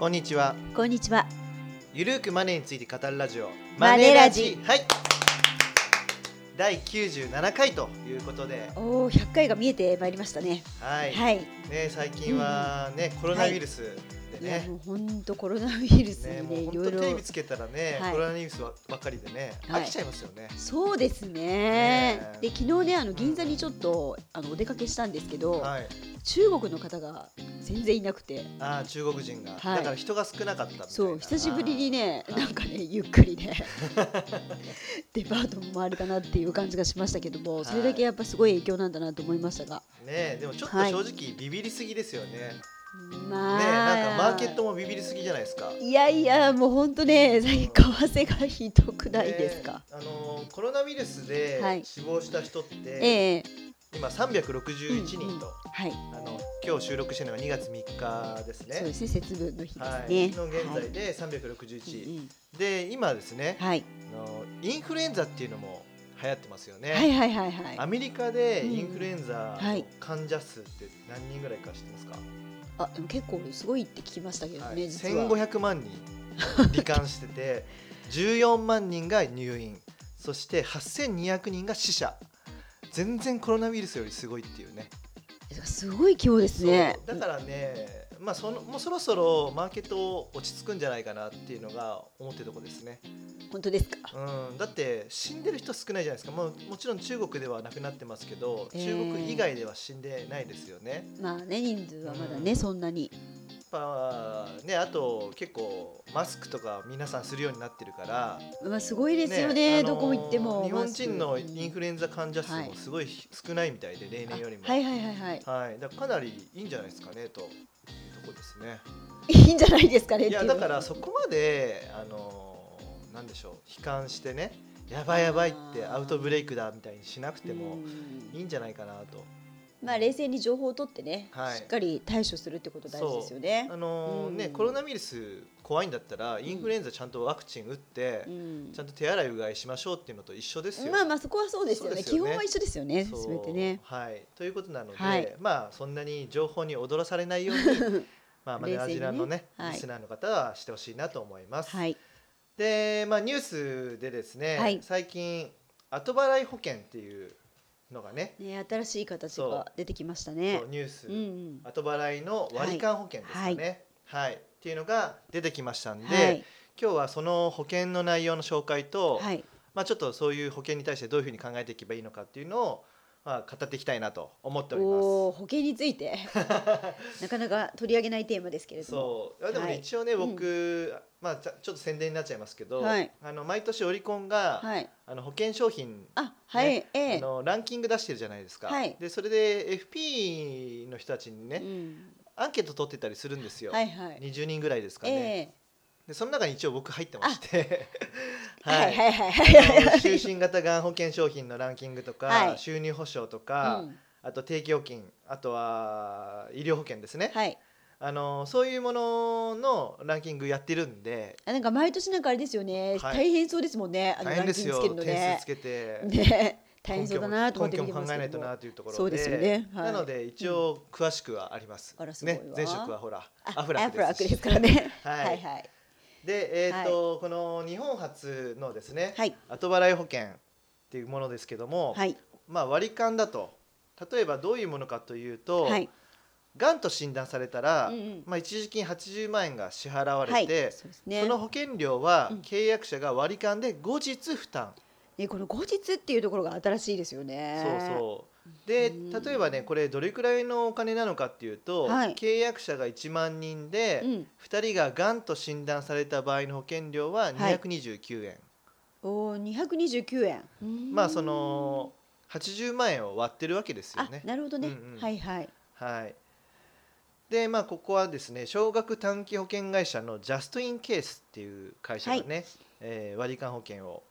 こんにちは。こんにちは。ゆるーくマネーについて語るラジオ。マネラジ。はい。第97回ということで。おお、100回が見えてまいりましたね。はい、はい。ね最近はね、コロナウイルスでい。やね、もう本当コロナウイルスねにね、いもう本ろいろ。当テレビつけたらね、はい。コロナウイルスばっかりでね、はい。飽きちゃいますよね。そうですね。ね。えで昨日ねあの銀座にちょっとあのお出かけしたんですけど、はい、中国の方が全然いなくて。ああ中国人が、はい。だから人が少なかった。そう久しぶりにねなんかねゆっくりね デパートも回れたなっていう感じがしましたけどもそれだけやっぱすごい影響なんだなと思いましたが。ねでもちょっとはい。正直ビビりすぎですよね。ねまあ。なんかマーケットもビビりすぎじゃないですか。いやいやもう本当ね最近為替がひどくないですか。ね、あのーコロナウイルスではい。死亡した人って、ええ今361人と、うんうんはい。あの今日収録してるのが2月3日ですね。そうですね節分の日ですはい、ねの現在ではい。361、うんうん。で今ですね、はい。あのインフルエンザっていうのも流行ってますよね。はいはいはいはい。アメリカでインフルエンザのはい。患者数って何人ぐらいか知ってますか、あでも結構すごいって聞きましたけどはい。ね、実は。1500万人罹患してて 14万人が入院。そして8200人が死者全然コロナウイルスよりすごいっていうね。すごい規模ですね。だからね、まあ、そのもうそろそろマーケット落ち着くんじゃないかなっていうのが思ってるところですね、本当ですか？うん、だって死んでる人少ないじゃないですか。もうもちろん中国ではなくなってますけどえー。中国以外では死んでないですよね。まあね人数はまだね、うん。そんなにぱねあと結構マスクとか皆さんするようになってるからまあすごいですよねあのーどこも行っても日本人のインフルルエンザ患者数はい。もすごい少ないみたいで、例年よりも。はい。はいはいはいはい、だかなりいいんじゃないですかねというとこですね。いいんじゃないですかねいやだからそこまであのーなんでしょう悲観してねやばいやばいってアウトブレイクだみたいにしなくてもうん。いいんじゃないかなと。まあ冷静に情報を取ってね、はい。しっかり対処するってこと大事ですよね。あのーねうん。コロナウイルス怖いんだったらインフルエンザちゃんとワクチン打って、うん。ちゃんと手洗いうがいしましょうっていうのと一緒ですよ。まあまあそこはそうですよね。よね。基本は一緒ですよねそう。すべてね。はい、ということなので、はい。まあそんなに情報に踊らされないように まあマネラジラのねね。はい。リスナーの方はしてほしいなと思います。はい。で、まあ、ニュースでですね、はい。最近後払い保険っていうのがね。ね新しい形が出てきましたね。ニュース、うんうん。後払いの割り勘保険ですかね、はい。っていうのが出てきましたんで、はい。今日はその保険の内容の紹介と、はい。まあ、ちょっとそういう保険に対してどういうふうに考えていけばいいのかっていうのを、まあ、語っていきたいなと思っております。保険について。なかなか取り上げないテーマですけれども。そう。いやでもね、はい。一応ね僕、まあ、ちょっと宣伝になっちゃいますけど、はい。あの毎年オリコンが、はい。あの保険商品あはい、ねええ。あのランキング出してるじゃないですか、はい。でそれで FP の人たちにね、うん。アンケート取ってたりするんですよ、はいはい。20人ぐらいですかね、えでその中に一応僕入ってまして。え はい。はいはいはい。あの就寝型がん保険商品のランキングとか、はい。収入保障とか、うん。あと定期預金あとは医療保険ですね、はい。あのそういうもののランキングやってるんで。あなんか毎年なんかあれですよね、はい。大変そうですもんね。あの大変ですよ。ランキングつけるのね。点数つけて、ね。大変そうだなと思って根拠も考えないとなというところで。そうですよね。はい。なので一応詳しくはあります、あらすごいわ。ね。前職はほらあアフラックですからね。はい。はいはいでえっ、と、この日本初のですね、はい。後払い保険っていうものですけども、はい。まあ割り勘だと。例えばどういうものかというと、はい。がんと診断されたら、うんうん。まあ、一時金80万円が支払われはい。て、そね。その保険料はうん。契約者が割り勘で後日負担、ねこの後日っていうところが新しいですよね。そうそうでうん。例えばねこれどれくらいのお金なのかっていうと、はい。契約者が1万人で、うん。2人ががんと診断された場合の保険料は229円、おー229円。まあその80万円を割ってるわけですよあね。なるほどね、うんうん。はいはい。はい。でまあここはですね少額短期保険会社のジャストインケースっていう会社がね、えー割り勘保険を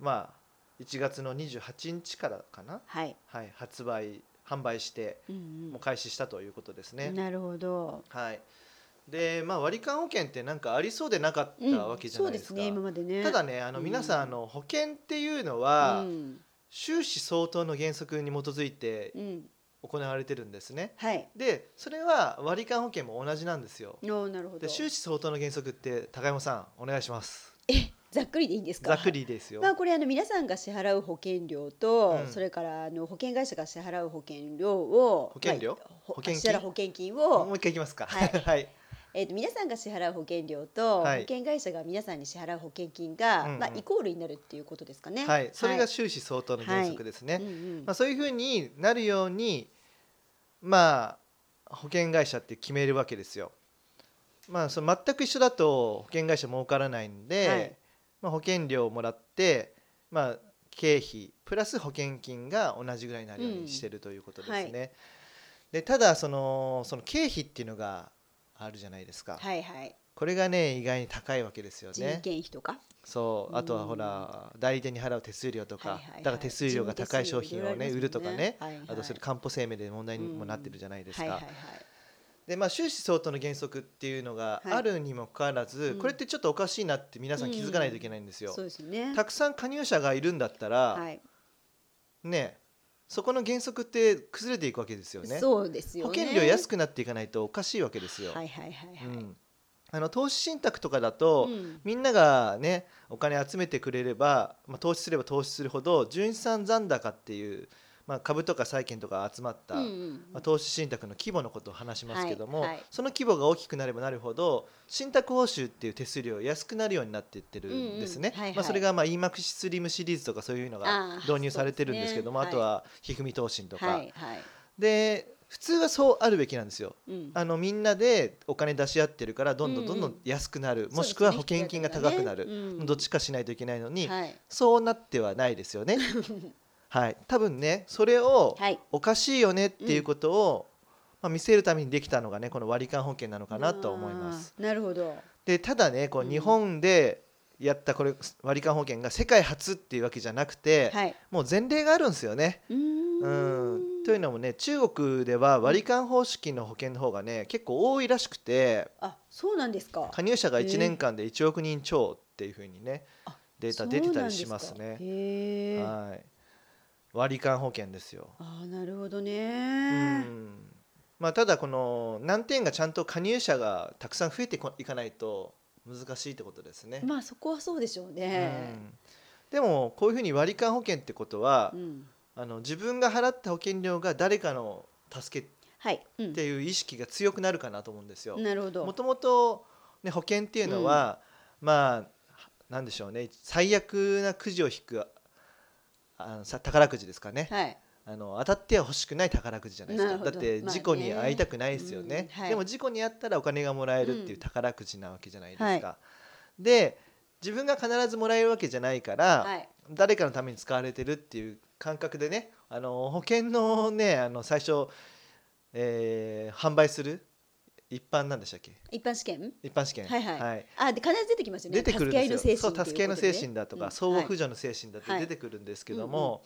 まあ1月の28日からかな、はい、はい、発売販売してうんもう開始したということですね。うん、なるほど、はい。でまあ、割り勘保険ってなんかありそうでなかったわけじゃないですか。そうですね今までね。ただねあのうん。皆さんあの保険っていうのは、うん。収支相当の原則に基づいてうん。行われてるんですね。はい。でそれは割り勘保険も同じなんですよ。なるほど。で収支相当の原則って高山さんお願いします。えざっくりでいいんですか？ざっくりですよ。まあ、これあの皆さんが支払う保険料と、うんそれからあの保険会社が支払う保険料を保険料？まあほ保険金？支払う保険金もをう、一回いきますか。はい はい。えー、と皆さんが支払う保険料と、はい保険会社が皆さんに支払う保険金が、うんうんまあ、イコールになるっていうことですかね。はい。それがはい収支相当の原則ですね。うんうんまあそういうふうになるようにまあ保険会社って決めるわけですよ。まあその全く一緒だと保険会社儲からないんで、はいまあ保険料をもらってまあ経費プラス保険金が同じぐらいになるようにしてるということですね。うん。はでただそのその経費っていうのがあるじゃないですか。はいはい、これがね意外に高いわけですよ人ね。件費とか、そう。あとはうんほら代理店に払う手数料とか、はいはいはい。だから手数料が高い商品をね売るとかね、はいはいあとそれ担保生命で問題にもなってるじゃないですか。はいはいはいでまあ収支相当の原則っていうのがはいあるにもかかわらず、うんこれってちょっとおかしいなって皆さん気づかないといけないんですよ。そうですね。たくさん加入者がいるんだったら、はい、ねそこの原則って崩れていくわけですよね。そうですよ保ね。険料安くなっていかないとおかしいわけですよ。はいはいはいはい。うんあの投資信託とかだと、うんみんながねお金集めてくれれば、まあ、投資すれば投資するほど純資産残高っていう、まあ、株とか債券とか集まった、うんうんまあ、投資信託の規模のことを話しますけども、はいはい。その規模が大きくなればなるほど信託報酬っていう手数料が安くなるようになっていってるんですね。うんうんはいはい。まあそれがまあ EMAX スリムシリーズとかそういうのが導入されてるんですけどもあ,、ね。とはひふみ投信とか、はいはい。で普通はそうあるべきなんですよ。うん。あのみんなでお金出し合ってるからどんどんどんどうん。ん安くなる、んもしくは保険金が高くなる、ねうん。どっちかしないといけないのに、はい。そうなってはないですよね。はい、多分ねそれをはい。おかしいよねっていうことを、まあ、見せるためにできたのがねこの割り勘保険なのかなと思います。なるほど。でただねこううん日本でやったこれ割り勘保険が世界初っていうわけじゃなくて、はい。もう前例があるんですよね。うーんうん、というのもね中国では割り勘方式の保険の方がね結構多いらしくてあ、そうなんですか。加入者がへえ1年間で1億人超っていうふうにねあデータ出てたりしますね。はい、割り勘保険ですよ。あー、なるほどうね。んまあ、ただこの難点がちゃんと加入者がたくさん増えてこいかないと難しいってことですね。まあそこはそうでしょううね。んでもこういうふうに割り勘保険ってことは、うん。あの自分が払った保険料が誰かの助けはい。うんっていう意識が強くなるかなと思うんですよ。なるほど。もともと、ね、保険っていうのは、まあなんでしょうね最悪なくじを引くあのさ宝くじですかね、はい。あの当たっては欲しくない宝くじじゃないですか。だってまあね事故に遭いたくないですよね,、うんはい。でも事故に遭ったらお金がもらえるっていううん宝くじなわけじゃないですか、はいで自分が必ずもらえるわけじゃないから、はい。誰かのために使われてるっていう感覚でねあの保険のねあの最初、えー販売する一般なんでしたっけ？一般試験？一般試験。はいはい。あ、で必ず出てきますよね。出てくるんですよ。助け合いの精そう神助け合いの精神だとか、相互扶助助の精神だってはい。出てくるんですけども、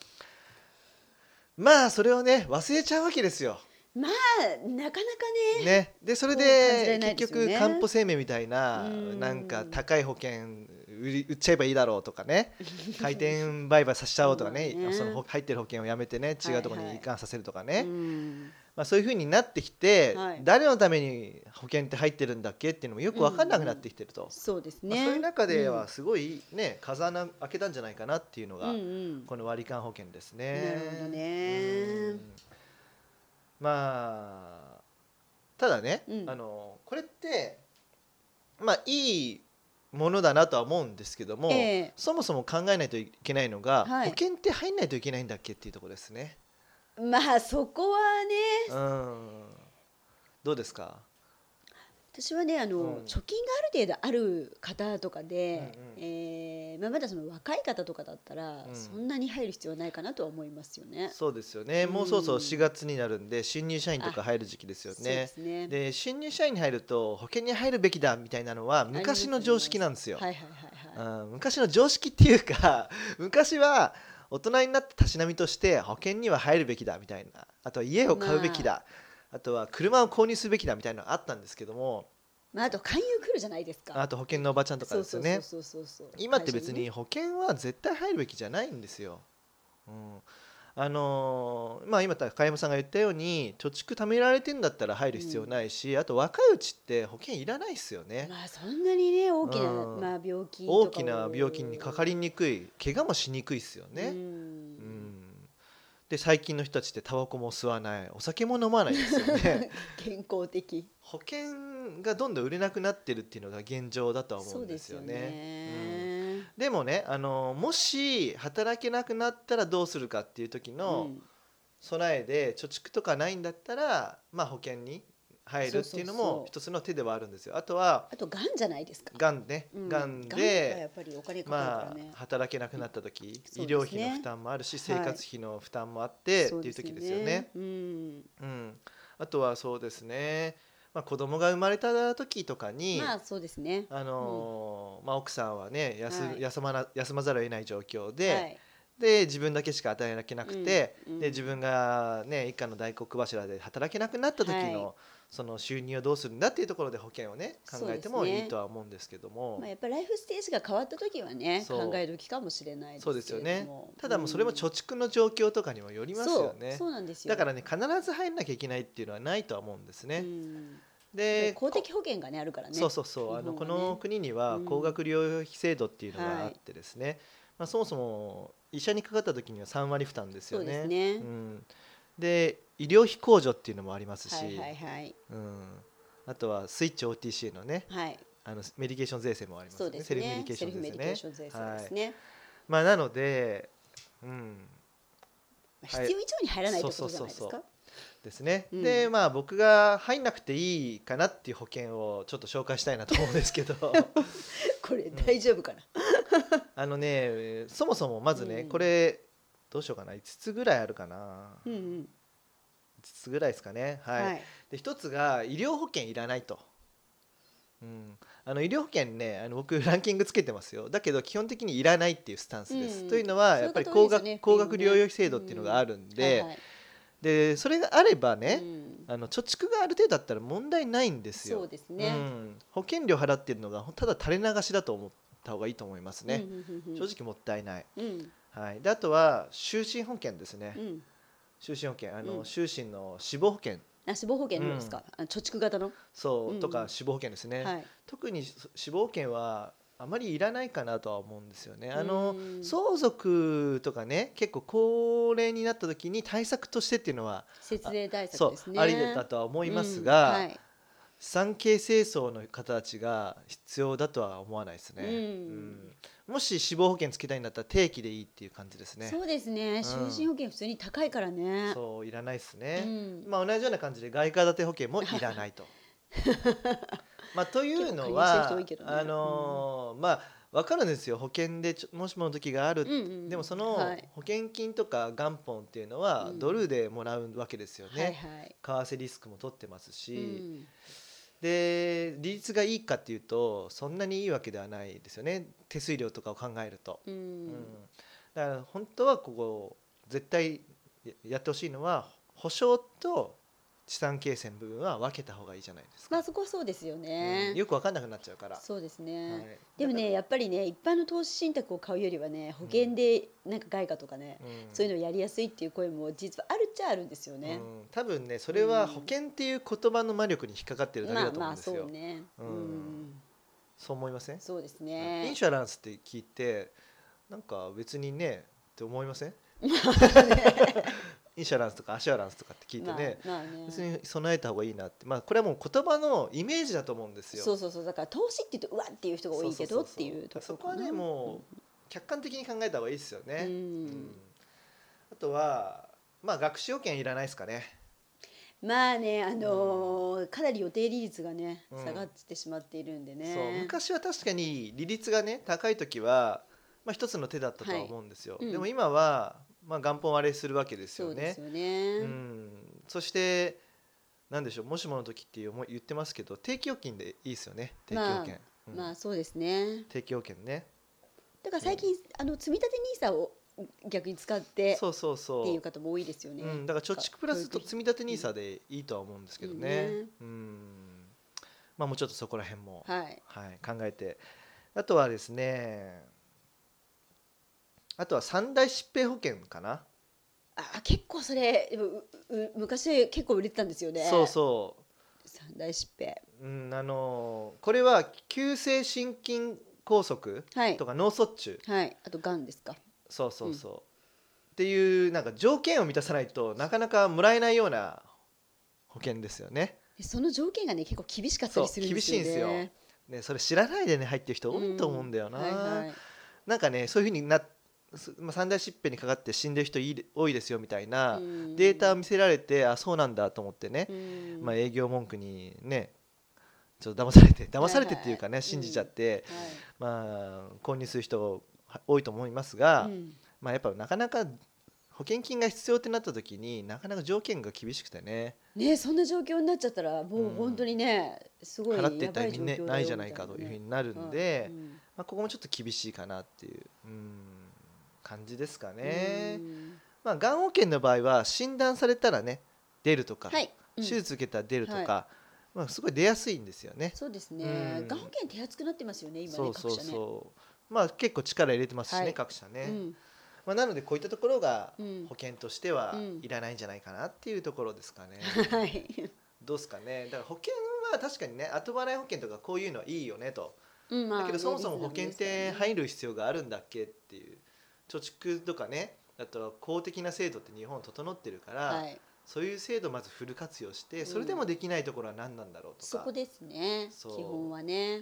まあそれをね忘れちゃうわけですよ。まあなかなかね。ね、でそれでね。結局担保生命みたいなうん。なんか高い保険売り売っちゃえばいいだろうとかね。回転売買させちゃおうとかね。ね。そのほ入ってる保険をやめてね違うところに移管させるとかね、うんまあ、そういうふうになってきて、はい。誰のために保険って入ってるんだっけっていうのもよく分かんなくなってきてると、そうですまあ、ね。そういう中ではすごいね風穴開けたんじゃないかなっていうのが、うん。うんうんこの割り勘保険ですね。なるほどね。うん。まあただね、うん。あのこれってまあいいものだなとは思うんですけども、ええ。そもそも考えないといけないのが、はい。保険って入んないといけないんだっけっていうところですね。まあそこはね。うん。どうですか？私はねあの、うん。貯金がある程度ある方とかで、うんうん。えーまあ、まだその若い方とかだったら、うん。そんなに入る必要はないかなとは思いますよね。そうですよね、うん。もうそうそう4月になるんで新入社員とか入る時期ですよそうでね。すね。で新入社員に入ると保険に入るべきだみたいなのは昔の常識なんですよ。昔の常識っていうか昔は大人になってたしなみとして保険には入るべきだみたいな。あとは家を買うべきだ、あ、とは車を購入すべきだみたいなのがあったんですけども。まああと勧誘来るじゃないですか。あと保険のおばちゃんとかですよね。今って別に会保険は絶対入るべきじゃないんですよ。うん、あのーまあ今高山さんが言ったように貯蓄貯められてんだったら入る必要ないし、あと若いうちって保険いらないですよね、まあそんなにね大きな、うん。まあ、病気大きな病気にかかりにくい怪我もしにくいですよね、ううん。んで最近の人たちってタバコも吸わない。お酒も飲まないですよね。健康的。保険がどんどん売れなくなってるっていうのが現状だとは思そううんでですすよよね。ね、うんでもねあのもし働けなくなったらどうするかっていう時のうん。備えで貯蓄とかないんだったら、まあ、保険に入るっていうのも一つの手ではあるんですよ。あとはあとがんじゃないですか。がんね。うん。がんでっぱりお金かかるまあ働けなくなった時、うん医療費の負担もあるし、はい。生活費の負担もあってってそいう時ですよね。うん。うん、あとはそうですね、まあ、子供が生まれた時とかに、まあそうですね。あのーまあ、奥さんはね休,、はい。休まな休まざるを得ない状況で,、はい。で自分だけしか与えなきゃなくて、うん。うん。で自分が、ね、一家の大黒柱で働けなくなった時の、はいその収入をどうするんだっていうところで保険をね考えてもいいとは思うんですけども。まあ、やっぱりライフステージが変わった時はね考える時かもしれないですそうですよね。けれどもただもうそれも貯蓄の状況とかにもよりますよね。そうなんですよ。だからね必ず入んなきゃいけないっていうのはないとは思うんですね、うん。で公的保険がねあるからね。そうそうそう。あのこの国にはうん。高額療養費制度っていうのがあってですね、まあ、そもそも医者にかかった時には3割負担ですよね。そうですね。うん、で医療費控除っていうのもありますし、はいはいはい。うん、あとはスイッチ OTC のねはい。あのメディケーション税制もありますよね。そうですセルフメディケーねセルフメション税制ね。ディケーション税制ですね、まあ、なので、うん、まあ必要以上に入らないってことじゃないですそうそうかですね、うん。でまあ僕が入んなくていいかなっていう保険をちょっと紹介したいなと思うんですけど。これ大丈夫かな、あのねそもそもまずね、うん。これどうしようかな。5つぐらいあるかな。うんうん。5つぐらいですかね。はい、はい。で1つが医療保険いらないと、うん、あの医療保険ねあの僕ランキングつけてますよ。だけど基本的にいらないっていうスタンスです、うん。というのはやっぱり高額,、ね。高額療養費制度っていうのがあるんで、はいはい。でそれがあればね、うん。あの貯蓄がある程度だったら問題ないんですよ。そうですね、うん、保険料払ってるのがただ垂れ流しだと思った方がいいと思いますね、正直もったいない、うん。はい、であとは就寝保険ですね、うん就寝保険あの、うん。就寝の死亡保険。あ死亡保険のですか、あ貯蓄型の、そう、うんとか死亡保険ですね、はい。特に死亡保険はあまりいらないかなとは思うんですよね。あの、うん。相続とかね結構高齢になった時に対策としてっていうのは節税対策ですね。ありだとは思いますうんが、はい。資産形成層の方たちが必要だとは思わないですね、うん。うんもし死亡保険つけたいんだったら定期でいいっていう感じですね。そうですね。就寝保険普通に高いからね、そういらないですね、うん。まあ同じような感じで外貨建て保険もいらないと。まあというのはね。あのーまあ分かるんですよ。保険でもしもの時がある、うんうんでもそのはい保険金とか元本って。いうのはうん。ドルでもらうわけですよね、はい。はい為替リスクも取ってますし、うんで利率がいいかっていうとそんなにいいわけではないですよね。手数料とかを考えると、ううんん。だから本当はここ絶対ややってほしいのは保証と資産形成の部分は分けた方がいいじゃないですか、まあそこはそうですよね、うんよく分かんなくなっちゃうから、そうですね、はい。でもねやっぱりね一般の投資信託を買うよりはね保険でなんか外貨とかね、うん。そういうのをやりやすいっていう声も実はあるっちゃあるんですよね、うん。多分ねそれは保険っていう言葉の魔力に引っかかってるだけだまあまあと思うんですよ、そうね、ううん。んそう思いません、そうですイねンシュアランスって聞いてなんか別にねって思いません？インシュアランスとかアシュアランスとかって聞いてね、別に備えた方がいいなって。まあこれはもう言葉のイメージだと思うんですよ。そうそうそう。だから投資って言うとうわっていう人が多いけどっていうところそこはねもう客観的に考えた方がいいですよね、うん。うん。あとはまあ学習保険いらないですかね。まあねあのーかなり予定利率がねうん。下がってしまっているんでね、そう。昔は確かに利率がね高い時は、まあ、一つの手だったとは思うんですよ、はい。うん。でも今は、まあ、元本割れするわけですよね。そうね、うん、そしてなんでしょうもしもの時っていう言ってますけど定期預金でいいですよね定期保険、うん。まあそうですね。定期保険ね。だから最近、あの積み立て NISA を逆に使ってそうそうそう。っていう方も多いですよね、うん、だから貯蓄プラスと積み立て NISA でいいとは思うんですけどね。ねうん、まあもうちょっとそこら辺も、はい。はい、考えて、あとはですね、あとは三大疾病保険かな。あ結構それ昔結構売れてたんですよね。そうそ三大疾病。う、うん、あのーこれは急性心筋梗塞はい。とか脳卒中。はい。あとがんですか。そうそうそう、っていうなんか条件を満たさないとなかなかもらえないような保険ですよね。でその条件がね結構厳しかったりするんですよね。そう厳しいんですよ。ねそれ知らないでね入ってる人多いと思うんだよな。はいはい。なんかねそういうふうになすまあ、三大疾病にかかって死んでる人いい多いですよみたいなうん。データを見せられてあそうなんだと思ってね、うん。まあ、営業文句にねちょっと騙されて騙されてっていうかね、はい信じちゃって、はい。まあ購入する人は多いと思いますが、うん。まあやっぱなかなか保険金が必要ってなった時になかなか条件が厳しくてね。ねそんな状況になっちゃったらもう本当にね、すごい払ってた意味ねな。いじゃないかというふうになるんで、うん。まあ、ここもちょっと厳しいかなっていう。うん感じですかね。うん。まあ、がん保険の場合は診断されたらね出るとか、はい、うん。手術受けたら出るとか、はまあ、すごい出やすいんですよね。そうですね。うん。がん保険手厚くなってますよね今ねそうそう各社ね。そうまあ結構力入れてますしね、はい。各社ね、うん。まあ、なのでこういったところがうん。保険としてはうん。いらないんじゃないかなっていうところですかね。はい。どうですかね。だから保険は確かにね後払い保険とかこういうのはいいよねと。うんまあだけどそもそも保険ってい入る必要があるんだっけっていう貯蓄とかねだったら公的な制度って日本整ってるから、はい。そういう制度をまずフル活用してそれでもできないところは何なんだろうとか、そこですね基本はね。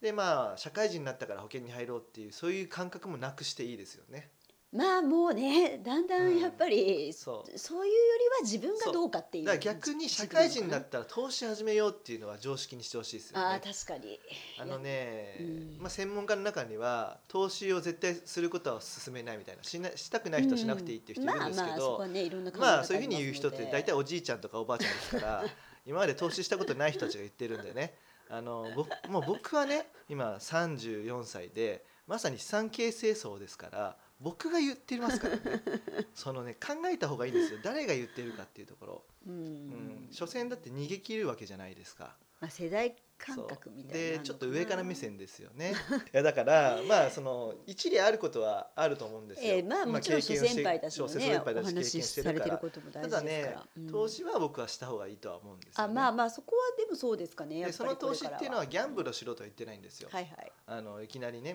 でまあ社会人になったから保険に入ろうっていうそういう感覚もなくしていいですよね。まあもうねだんだんやっぱり、そう。そういうよりは自分がどうかっていう。だから逆に社会人になったら投資始めようっていうのは常識にしてほしいですよああね。確かに。あのね、うん。まあ、専門家の中には投資を絶対することは勧めないみたいな。しなしたくない人はしなくていいっていう人いるんですけまあまあそこどはねいろんな考え方まあそういうふうに言う人って大体おじいちゃんとかおばあちゃんですから 今まで投資したことない人たちが言ってるんでね。あの僕もう僕はね今34歳でまさに資産形成層ですから僕が言ってますからね。そのね考えた方がいいんですよ。誰が言ってるかっていうところ、うん、うん、所詮だって逃げ切るわけじゃないですか。まあ、世代感覚みたいなでちょっと上から目線でですよね。いやだからまあその一理あることはあると思うんですよ、ええまあもちろん諸先輩たちの諸ね。経験話してるから。ただねら、うん。投資は僕はした方がいいとは思うんですよ、ね、あまあまあそこはでもそうですかね。その投資っていうのはこギャンブルをしろとは言ってないんですよ、れからははい。あのいきなりね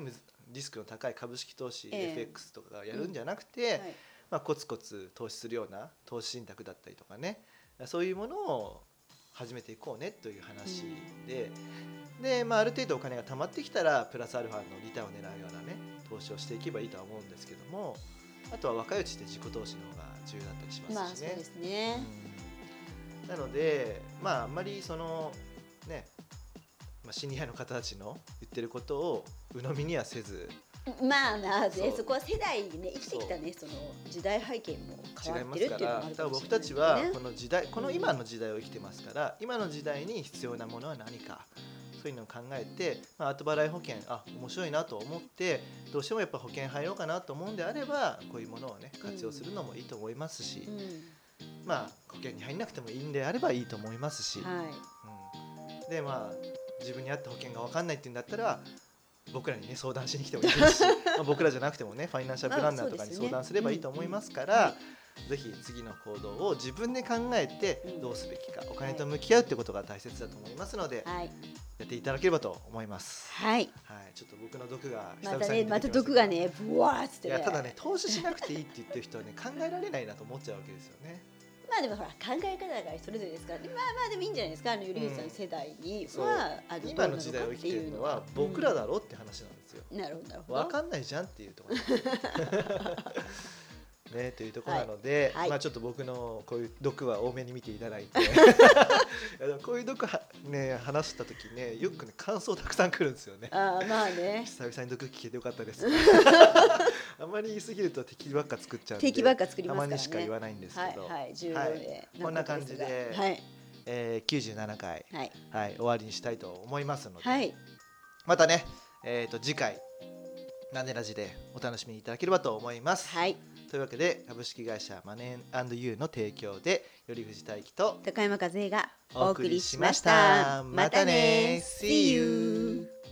リスクの高い株式投資、ええ。FX とかやるんじゃなくて、はい、はい。まあ、コツコツ投資するような投資信託だったりとかね。そういうものを始めていこうねという話で、で、まあ、ある程度お金が貯まってきたらプラスアルファのリターンを狙うようなね投資をしていけばいいとは思うんですけどもあとは若いうちって自己投資の方が重要だったりしまますしね。あそうですね、うんなのでまああんまりそのね、まあ、シニアの方たちの言ってることを鵜呑みにはせず まあまあそこは世代ね生きてきたねその時代背景も変違いわってるますからっていうのもあるかもしれないたちはねこの時代この今の時代を生きてますから今の時代に必要なものは何かそういうのを考えて、まあ、後払い保険あ面白いなと思ってどうしてもやっぱ保険入ろうかなと思うんであればこういうものをね活用するのもいいと思いますし、うん。まあ保険に入んなくてもいいんであればいいと思いますし、はい。うん、でまあ自分に合った保険が分かんないっていうんだったら僕らにね相談しに来てもいいですし まあ僕らじゃなくてもねファイナンシャルプランナーとかに相談すればいいと思いますから、ぜひ次の行動を自分で考えてうん。どうすべきか、お金と向き合うってことが大切だと思いますので、はい。やっていただければと思います。はい。はい、ちょっと僕の毒がまたね。また毒がねブワーってね。いやただね投資しなくていいって言ってる人はね考えられないなと思っちゃうわけですよね。まあでもほら考え方がそれぞれですから。まあまあでもいいんじゃないですか。あの頼口さん世代に。はあの今の時代を生きてるのは僕らだろうって話なんですよ。うんなるほどなるほど。わかんないじゃんっていうところ。ねというところなので、はい。はい。まあちょっと僕のこういう毒は多めに見ていただいて。こういう毒はね話した時ねよくね感想たくさん来るんですよね。ああまあね。久々に毒聞けてよかったです まり言い過ぎると敵ばっか作っちゃうんで敵ばっか作りますからね。たまにしか言わないんですけど、はいはい重要はでいこんな感じではい。えー、97回、はい。はい、終わりにしたいと思いますので、はい。またね、えー、と次回「ナネラジ」でお楽しみいただければと思います。はい。というわけで株式会社マネーユーの提供で頼藤大樹と高山和恵がお送りしました。またね。See you